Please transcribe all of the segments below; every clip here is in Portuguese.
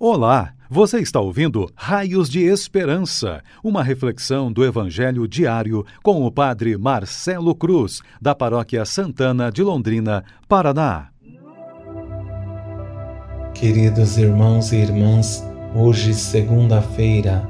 Olá, você está ouvindo Raios de Esperança, uma reflexão do Evangelho diário com o Padre Marcelo Cruz, da Paróquia Santana de Londrina, Paraná. Queridos irmãos e irmãs, hoje, segunda-feira,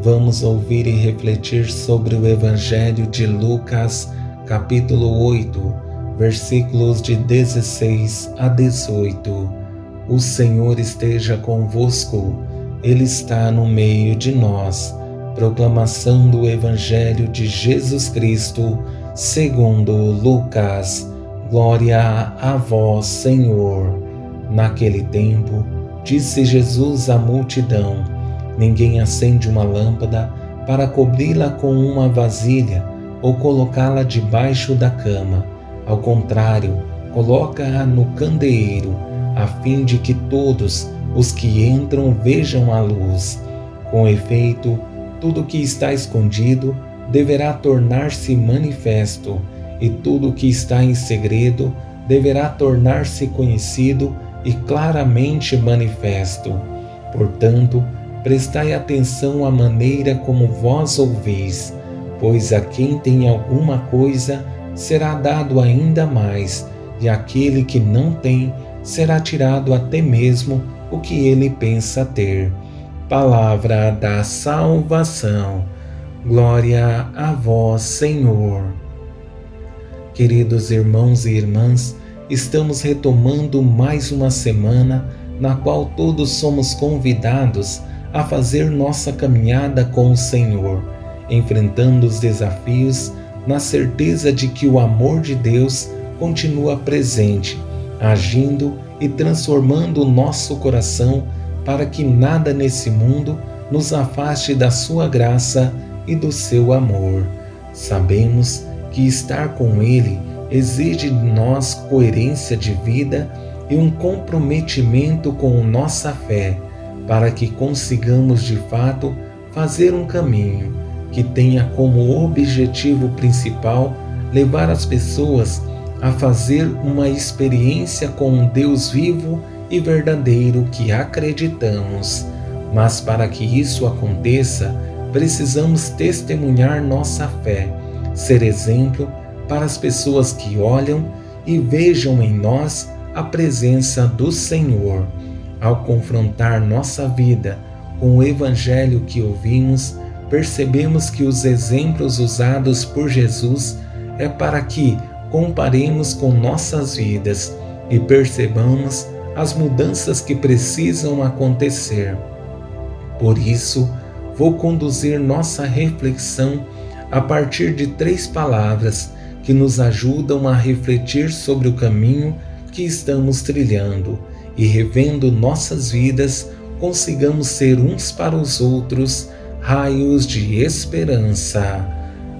vamos ouvir e refletir sobre o Evangelho de Lucas, capítulo 8, versículos de 16 a 18 o Senhor esteja convosco, Ele está no meio de nós. Proclamação do Evangelho de Jesus Cristo, segundo Lucas. Glória a vós, Senhor. Naquele tempo, disse Jesus à multidão: Ninguém acende uma lâmpada para cobri-la com uma vasilha ou colocá-la debaixo da cama. Ao contrário, coloca-a no candeeiro a fim de que todos os que entram vejam a luz. Com efeito, tudo que está escondido deverá tornar-se manifesto, e tudo que está em segredo deverá tornar-se conhecido e claramente manifesto. Portanto, prestai atenção à maneira como vós ouvis, pois a quem tem alguma coisa será dado ainda mais, e aquele que não tem será tirado até mesmo o que ele pensa ter. Palavra da salvação. Glória a vós, Senhor. Queridos irmãos e irmãs, estamos retomando mais uma semana na qual todos somos convidados a fazer nossa caminhada com o Senhor, enfrentando os desafios na certeza de que o amor de Deus continua presente agindo e transformando o nosso coração para que nada nesse mundo nos afaste da sua graça e do seu amor. Sabemos que estar com Ele exige de nós coerência de vida e um comprometimento com nossa fé, para que consigamos de fato fazer um caminho que tenha como objetivo principal levar as pessoas a fazer uma experiência com um Deus vivo e verdadeiro que acreditamos. Mas para que isso aconteça, precisamos testemunhar nossa fé, ser exemplo para as pessoas que olham e vejam em nós a presença do Senhor. Ao confrontar nossa vida com o Evangelho que ouvimos, percebemos que os exemplos usados por Jesus é para que comparemos com nossas vidas e percebamos as mudanças que precisam acontecer. Por isso, vou conduzir nossa reflexão a partir de três palavras que nos ajudam a refletir sobre o caminho que estamos trilhando e, revendo nossas vidas, consigamos ser uns para os outros raios de esperança.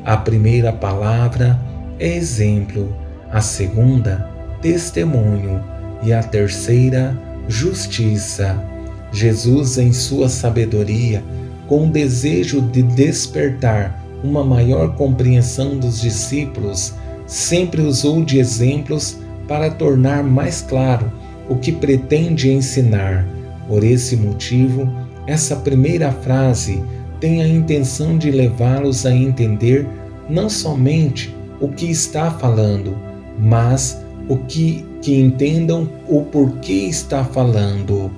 A primeira palavra é exemplo, a segunda, testemunho e a terceira, justiça. Jesus, em sua sabedoria, com o desejo de despertar uma maior compreensão dos discípulos, sempre usou de exemplos para tornar mais claro o que pretende ensinar. Por esse motivo, essa primeira frase tem a intenção de levá-los a entender não somente o que está falando, mas o que, que entendam o porquê está falando.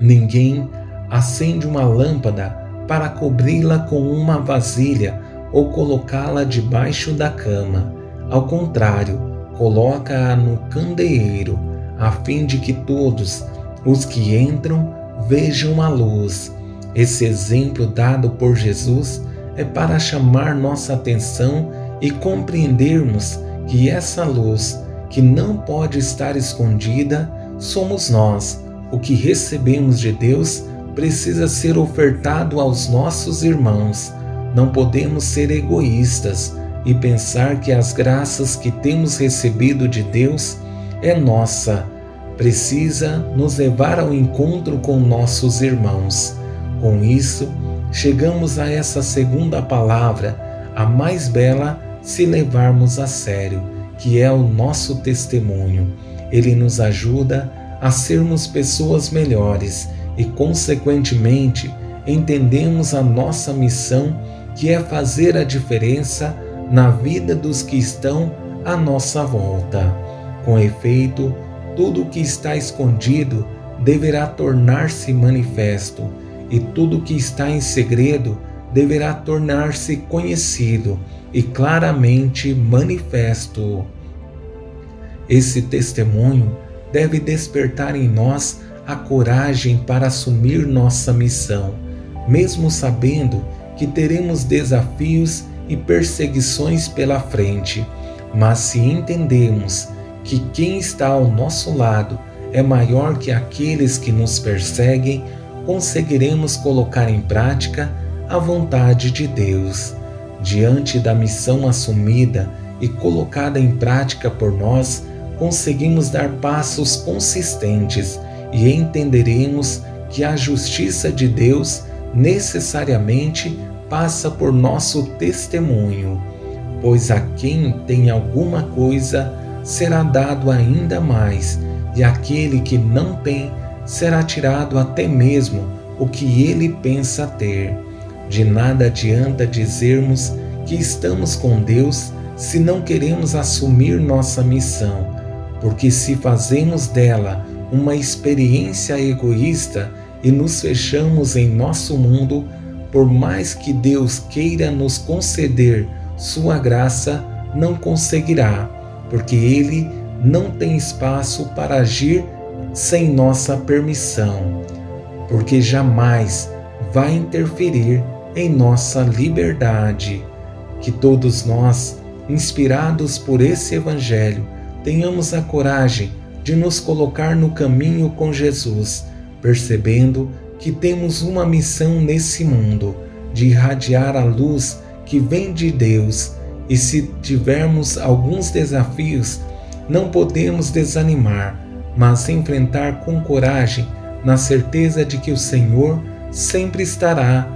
Ninguém acende uma lâmpada para cobri-la com uma vasilha ou colocá-la debaixo da cama. Ao contrário, coloca-a no candeeiro, a fim de que todos os que entram vejam a luz. Esse exemplo dado por Jesus é para chamar nossa atenção e compreendermos que essa luz, que não pode estar escondida, somos nós. O que recebemos de Deus precisa ser ofertado aos nossos irmãos. Não podemos ser egoístas e pensar que as graças que temos recebido de Deus é nossa. Precisa nos levar ao encontro com nossos irmãos. Com isso, chegamos a essa segunda palavra, a mais bela se levarmos a sério, que é o nosso testemunho. Ele nos ajuda a sermos pessoas melhores e, consequentemente, entendemos a nossa missão, que é fazer a diferença na vida dos que estão à nossa volta. Com efeito, tudo o que está escondido deverá tornar-se manifesto, e tudo o que está em segredo deverá tornar-se conhecido e claramente manifesto. Esse testemunho deve despertar em nós a coragem para assumir nossa missão, mesmo sabendo que teremos desafios e perseguições pela frente. Mas se entendemos que quem está ao nosso lado é maior que aqueles que nos perseguem, conseguiremos colocar em prática a vontade de Deus. Diante da missão assumida e colocada em prática por nós, conseguimos dar passos consistentes e entenderemos que a justiça de Deus necessariamente passa por nosso testemunho, pois a quem tem alguma coisa será dado ainda mais, e aquele que não tem será tirado até mesmo o que ele pensa ter. De nada adianta dizermos que estamos com Deus se não queremos assumir nossa missão, porque se fazemos dela uma experiência egoísta e nos fechamos em nosso mundo, por mais que Deus queira nos conceder sua graça, não conseguirá, porque Ele não tem espaço para agir sem nossa permissão, porque jamais vai interferir em nossa liberdade. Que todos nós, inspirados por esse Evangelho, tenhamos a coragem de nos colocar no caminho com Jesus, percebendo que temos uma missão nesse mundo de irradiar a luz que vem de Deus. E se tivermos alguns desafios, não podemos desanimar, mas enfrentar com coragem, na certeza de que o Senhor sempre estará